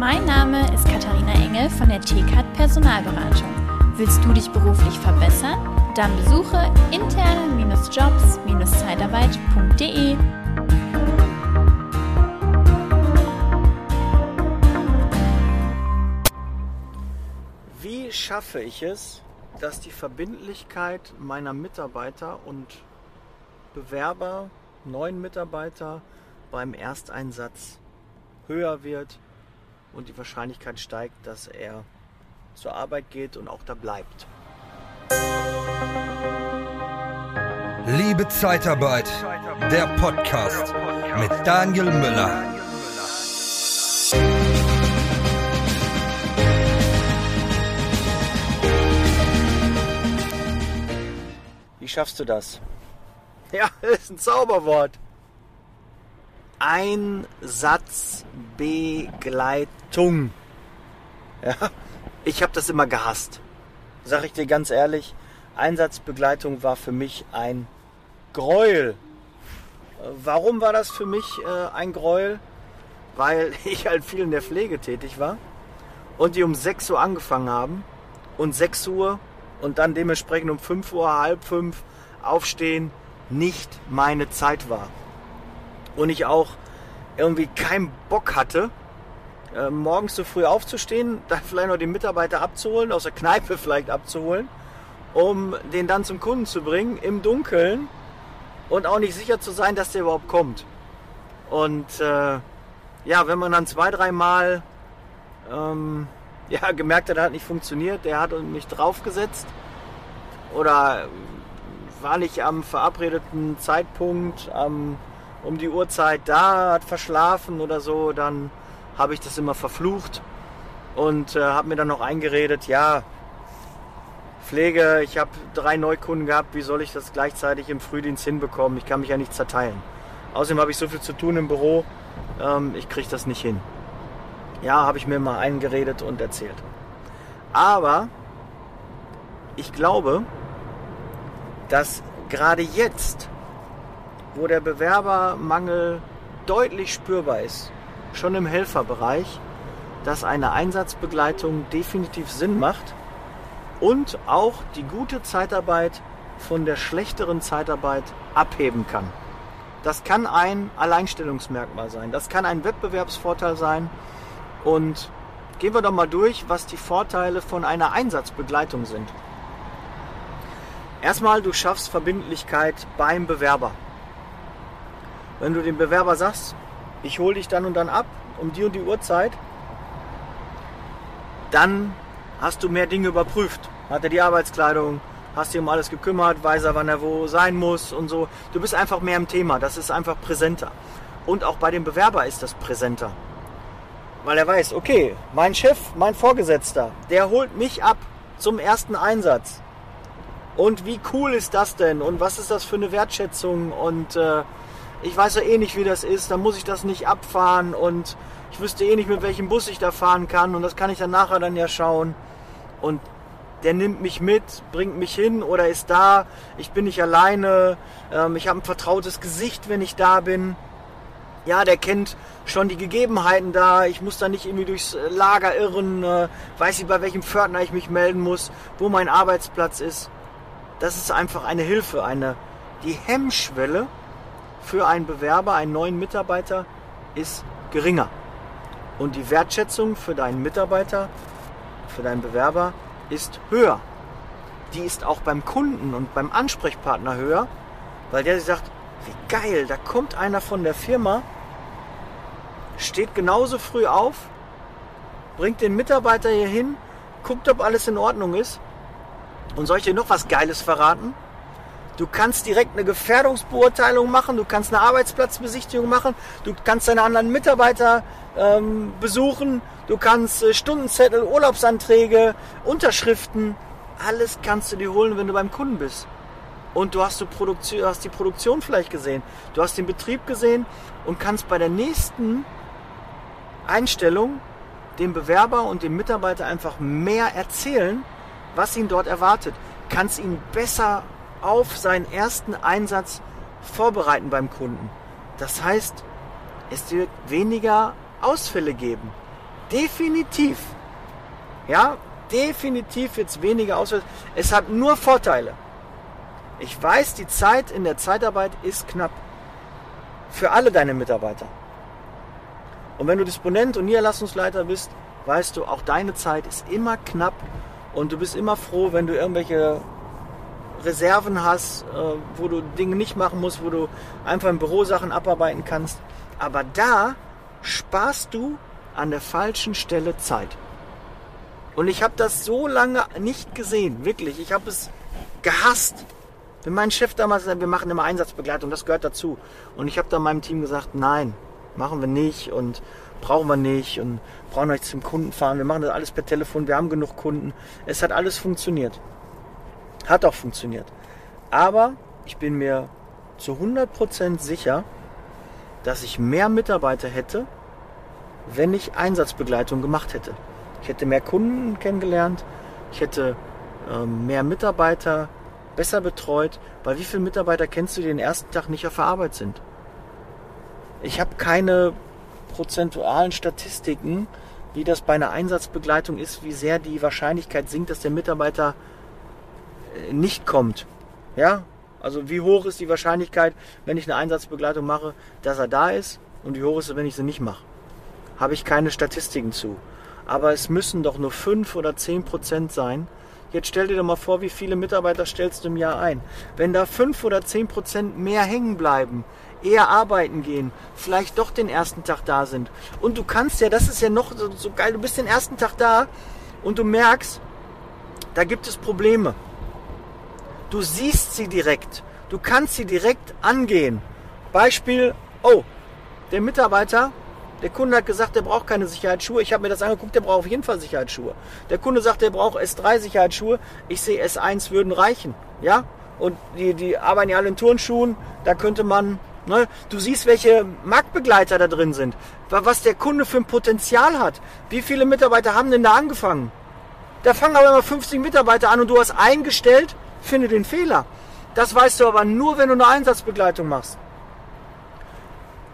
Mein Name ist Katharina Engel von der TCAT Personalberatung. Willst du dich beruflich verbessern? Dann besuche interne-jobs-zeitarbeit.de. Wie schaffe ich es, dass die Verbindlichkeit meiner Mitarbeiter und Bewerber, neuen Mitarbeiter beim Ersteinsatz höher wird und die Wahrscheinlichkeit steigt, dass er zur Arbeit geht und auch da bleibt. Liebe Zeitarbeit, der Podcast mit Daniel Müller. Wie schaffst du das? Ja, das ist ein Zauberwort. Einsatzbegleitung. Ja, ich habe das immer gehasst. Sag ich dir ganz ehrlich, Einsatzbegleitung war für mich ein Gräuel. Warum war das für mich äh, ein Gräuel? Weil ich halt viel in der Pflege tätig war und die um 6 Uhr angefangen haben und 6 Uhr und dann dementsprechend um 5 Uhr, halb 5 aufstehen nicht meine Zeit war. Und ich auch irgendwie keinen Bock hatte, äh, morgens so früh aufzustehen, dann vielleicht noch den Mitarbeiter abzuholen, aus der Kneipe vielleicht abzuholen, um den dann zum Kunden zu bringen, im Dunkeln und auch nicht sicher zu sein, dass der überhaupt kommt. Und äh, ja, wenn man dann zwei, dreimal ähm, ja, gemerkt hat, das hat nicht funktioniert, der hat mich draufgesetzt oder war nicht am verabredeten Zeitpunkt ähm, um die Uhrzeit da, hat verschlafen oder so, dann habe ich das immer verflucht und äh, habe mir dann noch eingeredet, ja, Pflege, ich habe drei Neukunden gehabt, wie soll ich das gleichzeitig im Frühdienst hinbekommen? Ich kann mich ja nicht zerteilen. Außerdem habe ich so viel zu tun im Büro, ähm, ich kriege das nicht hin. Ja, habe ich mir mal eingeredet und erzählt. Aber ich glaube, dass gerade jetzt, wo der Bewerbermangel deutlich spürbar ist, schon im Helferbereich, dass eine Einsatzbegleitung definitiv Sinn macht und auch die gute Zeitarbeit von der schlechteren Zeitarbeit abheben kann. Das kann ein Alleinstellungsmerkmal sein, das kann ein Wettbewerbsvorteil sein und gehen wir doch mal durch, was die Vorteile von einer Einsatzbegleitung sind. Erstmal, du schaffst Verbindlichkeit beim Bewerber. Wenn du dem Bewerber sagst, ich hole dich dann und dann ab, um die und die Uhrzeit, dann hast du mehr Dinge überprüft. Hat er die Arbeitskleidung, hast dich um alles gekümmert, weiß er, wann er wo sein muss und so. Du bist einfach mehr im Thema, das ist einfach präsenter. Und auch bei dem Bewerber ist das präsenter. Weil er weiß, okay, mein Chef, mein Vorgesetzter, der holt mich ab zum ersten Einsatz. Und wie cool ist das denn? Und was ist das für eine Wertschätzung? Und äh, ich weiß ja eh nicht, wie das ist. Dann muss ich das nicht abfahren und ich wüsste eh nicht, mit welchem Bus ich da fahren kann. Und das kann ich dann nachher dann ja schauen. Und der nimmt mich mit, bringt mich hin oder ist da. Ich bin nicht alleine. Ähm, ich habe ein vertrautes Gesicht, wenn ich da bin. Ja, der kennt schon die Gegebenheiten da. Ich muss da nicht irgendwie durchs Lager irren. Äh, weiß ich, bei welchem Pförtner ich mich melden muss, wo mein Arbeitsplatz ist das ist einfach eine Hilfe, eine, die Hemmschwelle für einen Bewerber, einen neuen Mitarbeiter ist geringer. Und die Wertschätzung für deinen Mitarbeiter, für deinen Bewerber ist höher. Die ist auch beim Kunden und beim Ansprechpartner höher, weil der sagt, wie geil, da kommt einer von der Firma, steht genauso früh auf, bringt den Mitarbeiter hier hin, guckt, ob alles in Ordnung ist und soll ich dir noch was Geiles verraten? Du kannst direkt eine Gefährdungsbeurteilung machen, du kannst eine Arbeitsplatzbesichtigung machen, du kannst deine anderen Mitarbeiter ähm, besuchen, du kannst äh, Stundenzettel, Urlaubsanträge, Unterschriften, alles kannst du dir holen, wenn du beim Kunden bist. Und du hast, du Produktion, hast die Produktion vielleicht gesehen, du hast den Betrieb gesehen und kannst bei der nächsten Einstellung dem Bewerber und dem Mitarbeiter einfach mehr erzählen, was ihn dort erwartet, kannst ihn besser auf seinen ersten Einsatz vorbereiten beim Kunden. Das heißt, es wird weniger Ausfälle geben. definitiv, ja, definitiv wird es weniger Ausfälle. Es hat nur Vorteile. Ich weiß, die Zeit in der Zeitarbeit ist knapp. Für alle deine Mitarbeiter. Und wenn du Disponent und Niederlassungsleiter bist, weißt du, auch deine Zeit ist immer knapp und du bist immer froh, wenn du irgendwelche Reserven hast, äh, wo du Dinge nicht machen musst, wo du einfach im Büro Sachen abarbeiten kannst. Aber da sparst du an der falschen Stelle Zeit. Und ich habe das so lange nicht gesehen, wirklich. Ich habe es gehasst. Wenn mein Chef damals gesagt wir machen immer Einsatzbegleitung, das gehört dazu. Und ich habe dann meinem Team gesagt, nein, machen wir nicht und brauchen wir nicht und brauchen euch zum Kunden fahren. Wir machen das alles per Telefon, wir haben genug Kunden. Es hat alles funktioniert. Hat auch funktioniert. Aber ich bin mir zu 100% sicher, dass ich mehr Mitarbeiter hätte, wenn ich Einsatzbegleitung gemacht hätte. Ich hätte mehr Kunden kennengelernt, ich hätte äh, mehr Mitarbeiter besser betreut, weil wie viele Mitarbeiter kennst du, die den ersten Tag nicht auf der Arbeit sind? Ich habe keine prozentualen Statistiken, wie das bei einer Einsatzbegleitung ist, wie sehr die Wahrscheinlichkeit sinkt, dass der Mitarbeiter nicht kommt. Ja, also wie hoch ist die Wahrscheinlichkeit, wenn ich eine Einsatzbegleitung mache, dass er da ist und wie hoch ist es, wenn ich sie nicht mache? Habe ich keine Statistiken zu. Aber es müssen doch nur 5 oder 10 Prozent sein. Jetzt stell dir doch mal vor, wie viele Mitarbeiter stellst du im Jahr ein. Wenn da 5 oder 10 Prozent mehr hängen bleiben, eher arbeiten gehen, vielleicht doch den ersten Tag da sind. Und du kannst ja, das ist ja noch so, so geil, du bist den ersten Tag da und du merkst, da gibt es Probleme. Du siehst sie direkt. Du kannst sie direkt angehen. Beispiel, oh, der Mitarbeiter, der Kunde hat gesagt, der braucht keine Sicherheitsschuhe. Ich habe mir das angeguckt, der braucht auf jeden Fall Sicherheitsschuhe. Der Kunde sagt, der braucht S3 Sicherheitsschuhe. Ich sehe S1 würden reichen. Ja? Und die, die arbeiten ja alle in Turnschuhen. Da könnte man, ne? du siehst, welche Marktbegleiter da drin sind. Was der Kunde für ein Potenzial hat. Wie viele Mitarbeiter haben denn da angefangen? Da fangen aber immer 50 Mitarbeiter an und du hast eingestellt, Finde den Fehler. Das weißt du aber nur, wenn du eine Einsatzbegleitung machst.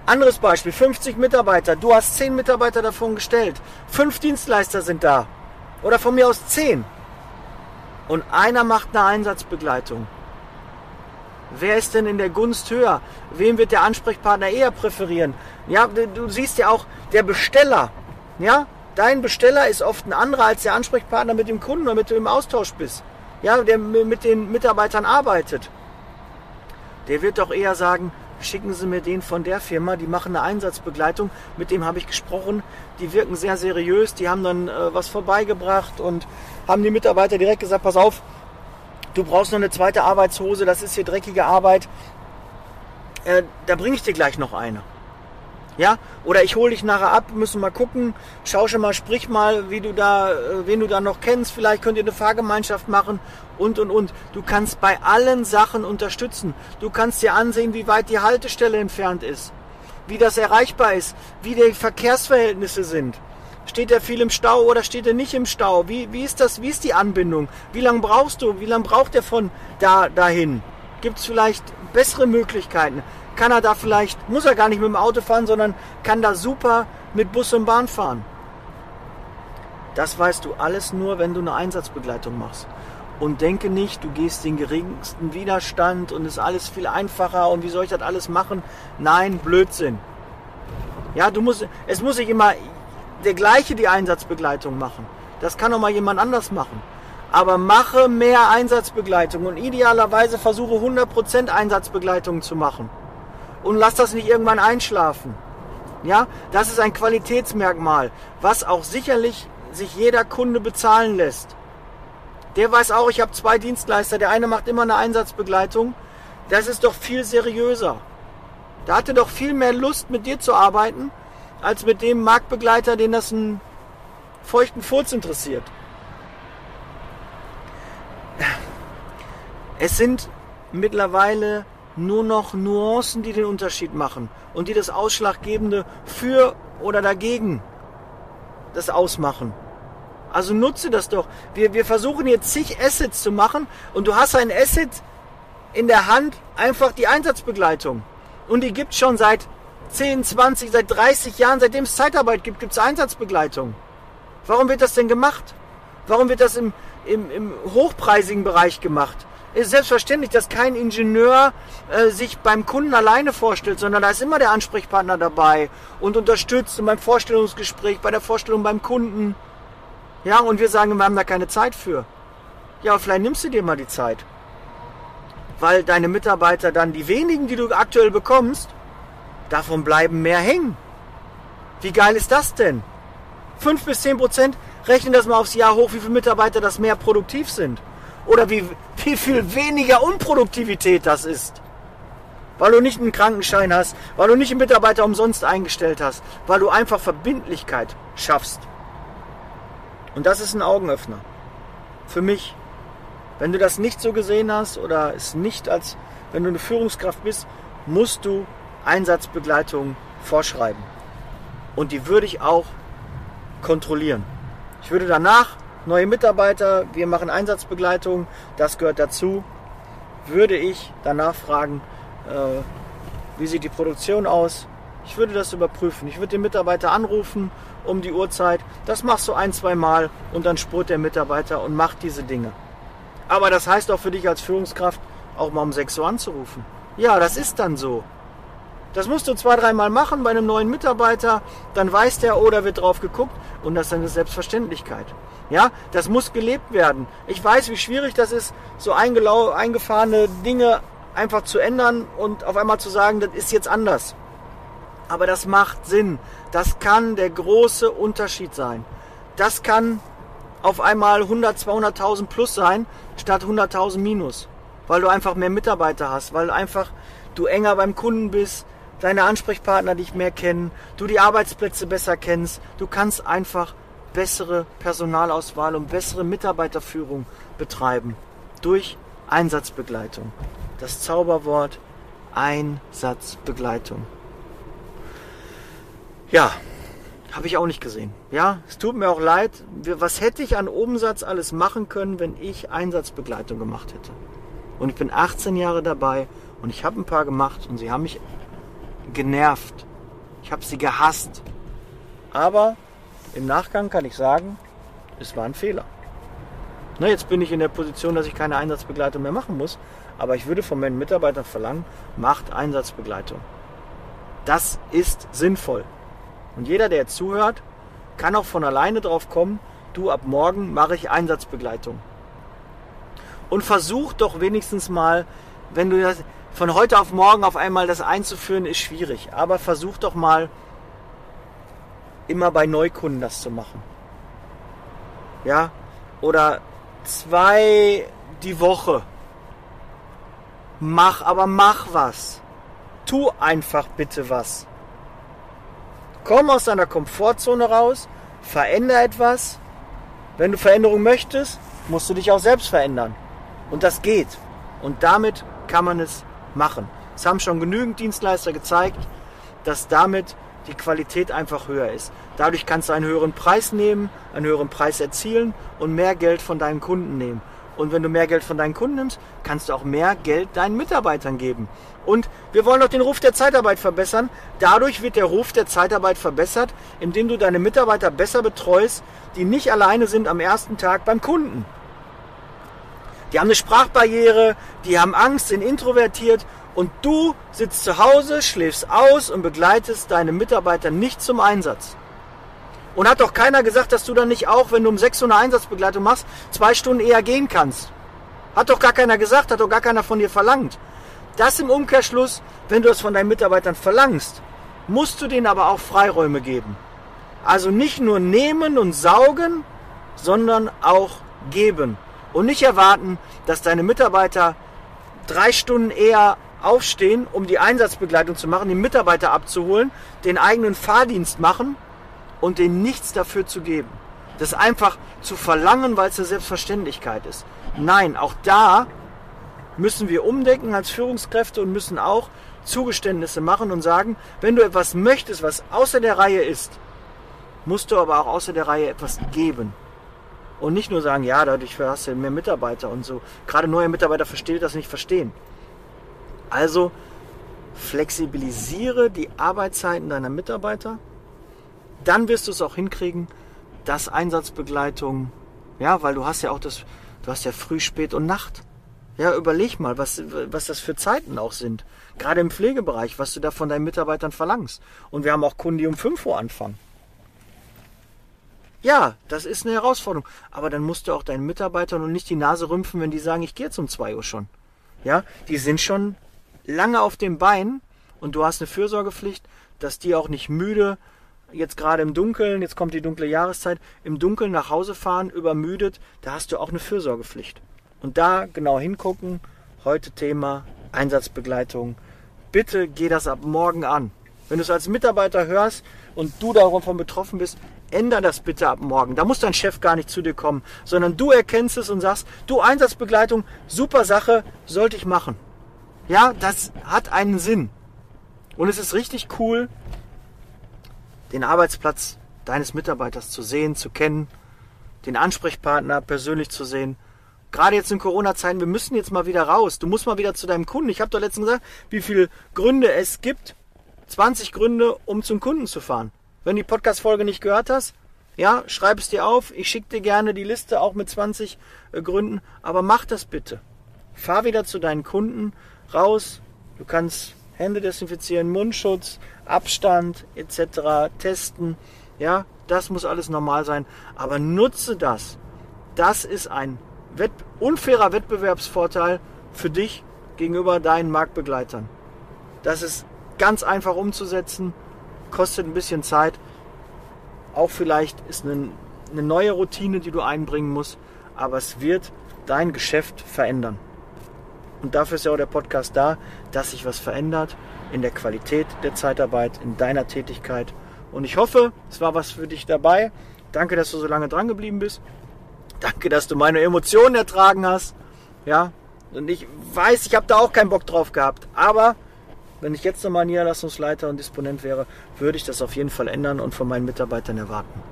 Anderes Beispiel, 50 Mitarbeiter. Du hast 10 Mitarbeiter davon gestellt. Fünf Dienstleister sind da. Oder von mir aus 10. Und einer macht eine Einsatzbegleitung. Wer ist denn in der Gunst höher? Wem wird der Ansprechpartner eher präferieren? Ja, du siehst ja auch, der Besteller, ja, dein Besteller ist oft ein anderer als der Ansprechpartner mit dem Kunden oder mit dem im Austausch bist ja, der mit den Mitarbeitern arbeitet, der wird doch eher sagen, schicken Sie mir den von der Firma, die machen eine Einsatzbegleitung, mit dem habe ich gesprochen, die wirken sehr seriös, die haben dann äh, was vorbeigebracht und haben die Mitarbeiter direkt gesagt, pass auf, du brauchst noch eine zweite Arbeitshose, das ist hier dreckige Arbeit, äh, da bringe ich dir gleich noch eine. Ja, oder ich hole dich nachher ab, müssen mal gucken, schau schon mal, sprich mal, wie du da, äh, wen du da noch kennst, vielleicht könnt ihr eine Fahrgemeinschaft machen und und und. Du kannst bei allen Sachen unterstützen. Du kannst dir ansehen, wie weit die Haltestelle entfernt ist, wie das erreichbar ist, wie die Verkehrsverhältnisse sind. Steht er viel im Stau oder steht er nicht im Stau? Wie, wie ist das, wie ist die Anbindung? Wie lange brauchst du? Wie lange braucht er von da dahin? Gibt es vielleicht bessere Möglichkeiten? Kann er da vielleicht, muss er gar nicht mit dem Auto fahren, sondern kann da super mit Bus und Bahn fahren. Das weißt du alles nur, wenn du eine Einsatzbegleitung machst. Und denke nicht, du gehst den geringsten Widerstand und ist alles viel einfacher und wie soll ich das alles machen? Nein, Blödsinn. Ja, du musst, es muss sich immer der gleiche die Einsatzbegleitung machen. Das kann auch mal jemand anders machen. Aber mache mehr Einsatzbegleitung und idealerweise versuche 100% Einsatzbegleitung zu machen und lass das nicht irgendwann einschlafen. Ja, das ist ein Qualitätsmerkmal, was auch sicherlich sich jeder Kunde bezahlen lässt. Der weiß auch, ich habe zwei Dienstleister. Der eine macht immer eine Einsatzbegleitung. Das ist doch viel seriöser. Da hatte doch viel mehr Lust, mit dir zu arbeiten, als mit dem Marktbegleiter, den das einen feuchten Furz interessiert. Es sind mittlerweile nur noch Nuancen, die den Unterschied machen und die das Ausschlaggebende für oder dagegen das ausmachen. Also nutze das doch. Wir, wir versuchen jetzt zig Assets zu machen und du hast ein Asset in der Hand, einfach die Einsatzbegleitung. Und die gibt schon seit 10, 20, seit 30 Jahren, seitdem es Zeitarbeit gibt, gibt es Einsatzbegleitung. Warum wird das denn gemacht? Warum wird das im, im, im hochpreisigen Bereich gemacht? Es ist selbstverständlich, dass kein Ingenieur äh, sich beim Kunden alleine vorstellt, sondern da ist immer der Ansprechpartner dabei und unterstützt beim Vorstellungsgespräch, bei der Vorstellung beim Kunden. Ja, und wir sagen, wir haben da keine Zeit für. Ja, vielleicht nimmst du dir mal die Zeit. Weil deine Mitarbeiter dann, die wenigen, die du aktuell bekommst, davon bleiben mehr hängen. Wie geil ist das denn? 5 bis 10 Prozent, rechnen das mal aufs Jahr hoch, wie viele Mitarbeiter das mehr produktiv sind. Oder wie, wie viel weniger Unproduktivität das ist. Weil du nicht einen Krankenschein hast, weil du nicht einen Mitarbeiter umsonst eingestellt hast, weil du einfach Verbindlichkeit schaffst. Und das ist ein Augenöffner. Für mich. Wenn du das nicht so gesehen hast oder es nicht als, wenn du eine Führungskraft bist, musst du Einsatzbegleitung vorschreiben. Und die würde ich auch kontrollieren. Ich würde danach neue Mitarbeiter, wir machen Einsatzbegleitung, das gehört dazu, würde ich danach fragen, äh, wie sieht die Produktion aus. Ich würde das überprüfen. Ich würde den Mitarbeiter anrufen um die Uhrzeit. Das machst du ein, zwei Mal und dann spurt der Mitarbeiter und macht diese Dinge. Aber das heißt auch für dich als Führungskraft, auch mal um 6 Uhr anzurufen. Ja, das ist dann so. Das musst du zwei, dreimal machen bei einem neuen Mitarbeiter, dann weiß der, oder wird drauf geguckt und das ist eine Selbstverständlichkeit. Ja, das muss gelebt werden. Ich weiß, wie schwierig das ist, so eingefahrene Dinge einfach zu ändern und auf einmal zu sagen, das ist jetzt anders. Aber das macht Sinn. Das kann der große Unterschied sein. Das kann auf einmal 100, 200.000 plus sein, statt 100.000 minus. Weil du einfach mehr Mitarbeiter hast, weil einfach du enger beim Kunden bist, deine Ansprechpartner dich mehr kennen, du die Arbeitsplätze besser kennst, du kannst einfach bessere Personalauswahl und bessere Mitarbeiterführung betreiben durch Einsatzbegleitung. Das Zauberwort Einsatzbegleitung. Ja, habe ich auch nicht gesehen. Ja, es tut mir auch leid. Was hätte ich an Umsatz alles machen können, wenn ich Einsatzbegleitung gemacht hätte? Und ich bin 18 Jahre dabei und ich habe ein paar gemacht und sie haben mich genervt. Ich habe sie gehasst. Aber im Nachgang kann ich sagen, es war ein Fehler. Na, jetzt bin ich in der Position, dass ich keine Einsatzbegleitung mehr machen muss. Aber ich würde von meinen Mitarbeitern verlangen, macht Einsatzbegleitung. Das ist sinnvoll. Und jeder, der jetzt zuhört, kann auch von alleine drauf kommen, du ab morgen mache ich Einsatzbegleitung. Und versuch doch wenigstens mal, wenn du das, von heute auf morgen auf einmal das einzuführen, ist schwierig. Aber versuch doch mal, immer bei Neukunden das zu machen. Ja? Oder zwei die Woche. Mach, aber mach was. Tu einfach bitte was. Komm aus deiner Komfortzone raus, veränder etwas. Wenn du Veränderung möchtest, musst du dich auch selbst verändern. Und das geht. Und damit kann man es machen. Es haben schon genügend Dienstleister gezeigt, dass damit die Qualität einfach höher ist. Dadurch kannst du einen höheren Preis nehmen, einen höheren Preis erzielen und mehr Geld von deinen Kunden nehmen. Und wenn du mehr Geld von deinen Kunden nimmst, kannst du auch mehr Geld deinen Mitarbeitern geben. Und wir wollen auch den Ruf der Zeitarbeit verbessern. Dadurch wird der Ruf der Zeitarbeit verbessert, indem du deine Mitarbeiter besser betreust, die nicht alleine sind am ersten Tag beim Kunden. Die haben eine Sprachbarriere, die haben Angst, sind introvertiert und du sitzt zu Hause, schläfst aus und begleitest deine Mitarbeiter nicht zum Einsatz. Und hat doch keiner gesagt, dass du dann nicht auch, wenn du um 6 Uhr eine Einsatzbegleitung machst, zwei Stunden eher gehen kannst. Hat doch gar keiner gesagt, hat doch gar keiner von dir verlangt. Das im Umkehrschluss, wenn du es von deinen Mitarbeitern verlangst, musst du denen aber auch Freiräume geben. Also nicht nur nehmen und saugen, sondern auch geben. Und nicht erwarten, dass deine Mitarbeiter drei Stunden eher aufstehen, um die Einsatzbegleitung zu machen, die Mitarbeiter abzuholen, den eigenen Fahrdienst machen und denen nichts dafür zu geben. Das einfach zu verlangen, weil es eine Selbstverständlichkeit ist. Nein, auch da müssen wir umdenken als Führungskräfte und müssen auch Zugeständnisse machen und sagen, wenn du etwas möchtest, was außer der Reihe ist, musst du aber auch außer der Reihe etwas geben. Und nicht nur sagen, ja, dadurch hast du mehr Mitarbeiter und so. Gerade neue Mitarbeiter verstehen das nicht verstehen. Also flexibilisiere die Arbeitszeiten deiner Mitarbeiter. Dann wirst du es auch hinkriegen, dass Einsatzbegleitung, ja, weil du hast ja auch das, du hast ja früh, spät und Nacht. Ja, überleg mal, was, was das für Zeiten auch sind. Gerade im Pflegebereich, was du da von deinen Mitarbeitern verlangst. Und wir haben auch Kunden, die um 5 Uhr anfangen. Ja, das ist eine Herausforderung. Aber dann musst du auch deinen Mitarbeitern und nicht die Nase rümpfen, wenn die sagen, ich gehe jetzt um 2 Uhr schon. Ja, die sind schon lange auf dem Bein und du hast eine Fürsorgepflicht, dass die auch nicht müde, jetzt gerade im Dunkeln, jetzt kommt die dunkle Jahreszeit, im Dunkeln nach Hause fahren, übermüdet, da hast du auch eine Fürsorgepflicht. Und da genau hingucken, heute Thema Einsatzbegleitung. Bitte geh das ab morgen an. Wenn du es als Mitarbeiter hörst und du davon betroffen bist, änder das bitte ab morgen. Da muss dein Chef gar nicht zu dir kommen, sondern du erkennst es und sagst, du Einsatzbegleitung, super Sache, sollte ich machen. Ja, das hat einen Sinn. Und es ist richtig cool, den Arbeitsplatz deines Mitarbeiters zu sehen, zu kennen, den Ansprechpartner persönlich zu sehen. Gerade jetzt in Corona-Zeiten, wir müssen jetzt mal wieder raus. Du musst mal wieder zu deinem Kunden. Ich habe doch letztens gesagt, wie viele Gründe es gibt. 20 Gründe, um zum Kunden zu fahren. Wenn du die Podcast-Folge nicht gehört hast, ja, schreib es dir auf. Ich schicke dir gerne die Liste auch mit 20 äh, Gründen. Aber mach das bitte. Fahr wieder zu deinen Kunden raus. Du kannst Hände desinfizieren, Mundschutz, Abstand etc. testen. Ja, das muss alles normal sein. Aber nutze das. Das ist ein unfairer Wettbewerbsvorteil für dich gegenüber deinen Marktbegleitern. Das ist ganz einfach umzusetzen, kostet ein bisschen Zeit. Auch vielleicht ist eine, eine neue Routine, die du einbringen musst, aber es wird dein Geschäft verändern. Und dafür ist ja auch der Podcast da, dass sich was verändert in der Qualität der Zeitarbeit, in deiner Tätigkeit. Und ich hoffe, es war was für dich dabei. Danke, dass du so lange dran geblieben bist. Danke, dass du meine Emotionen ertragen hast. Ja, und ich weiß, ich habe da auch keinen Bock drauf gehabt. Aber wenn ich jetzt nochmal Niederlassungsleiter und Disponent wäre, würde ich das auf jeden Fall ändern und von meinen Mitarbeitern erwarten.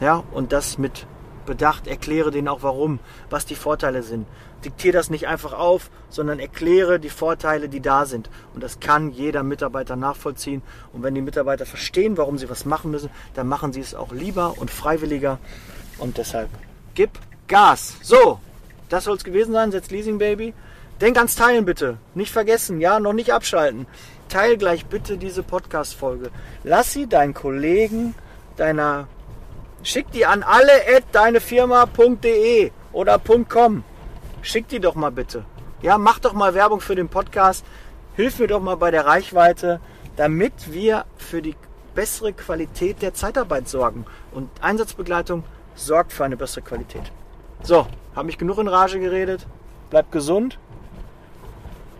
Ja, und das mit Bedacht, erkläre denen auch warum, was die Vorteile sind. Diktiere das nicht einfach auf, sondern erkläre die Vorteile, die da sind. Und das kann jeder Mitarbeiter nachvollziehen. Und wenn die Mitarbeiter verstehen, warum sie was machen müssen, dann machen sie es auch lieber und freiwilliger. Und deshalb gib Gas. So, das soll es gewesen sein. Setz Leasing Baby. Denk ans Teilen bitte. Nicht vergessen, ja, noch nicht abschalten. Teil gleich bitte diese Podcast-Folge. Lass sie deinen Kollegen, deiner Schick die an alle at deinefirma.de oder .com. Schick die doch mal bitte. Ja, mach doch mal Werbung für den Podcast. Hilf mir doch mal bei der Reichweite, damit wir für die bessere Qualität der Zeitarbeit sorgen. Und Einsatzbegleitung sorgt für eine bessere Qualität. So, habe ich genug in Rage geredet. Bleibt gesund.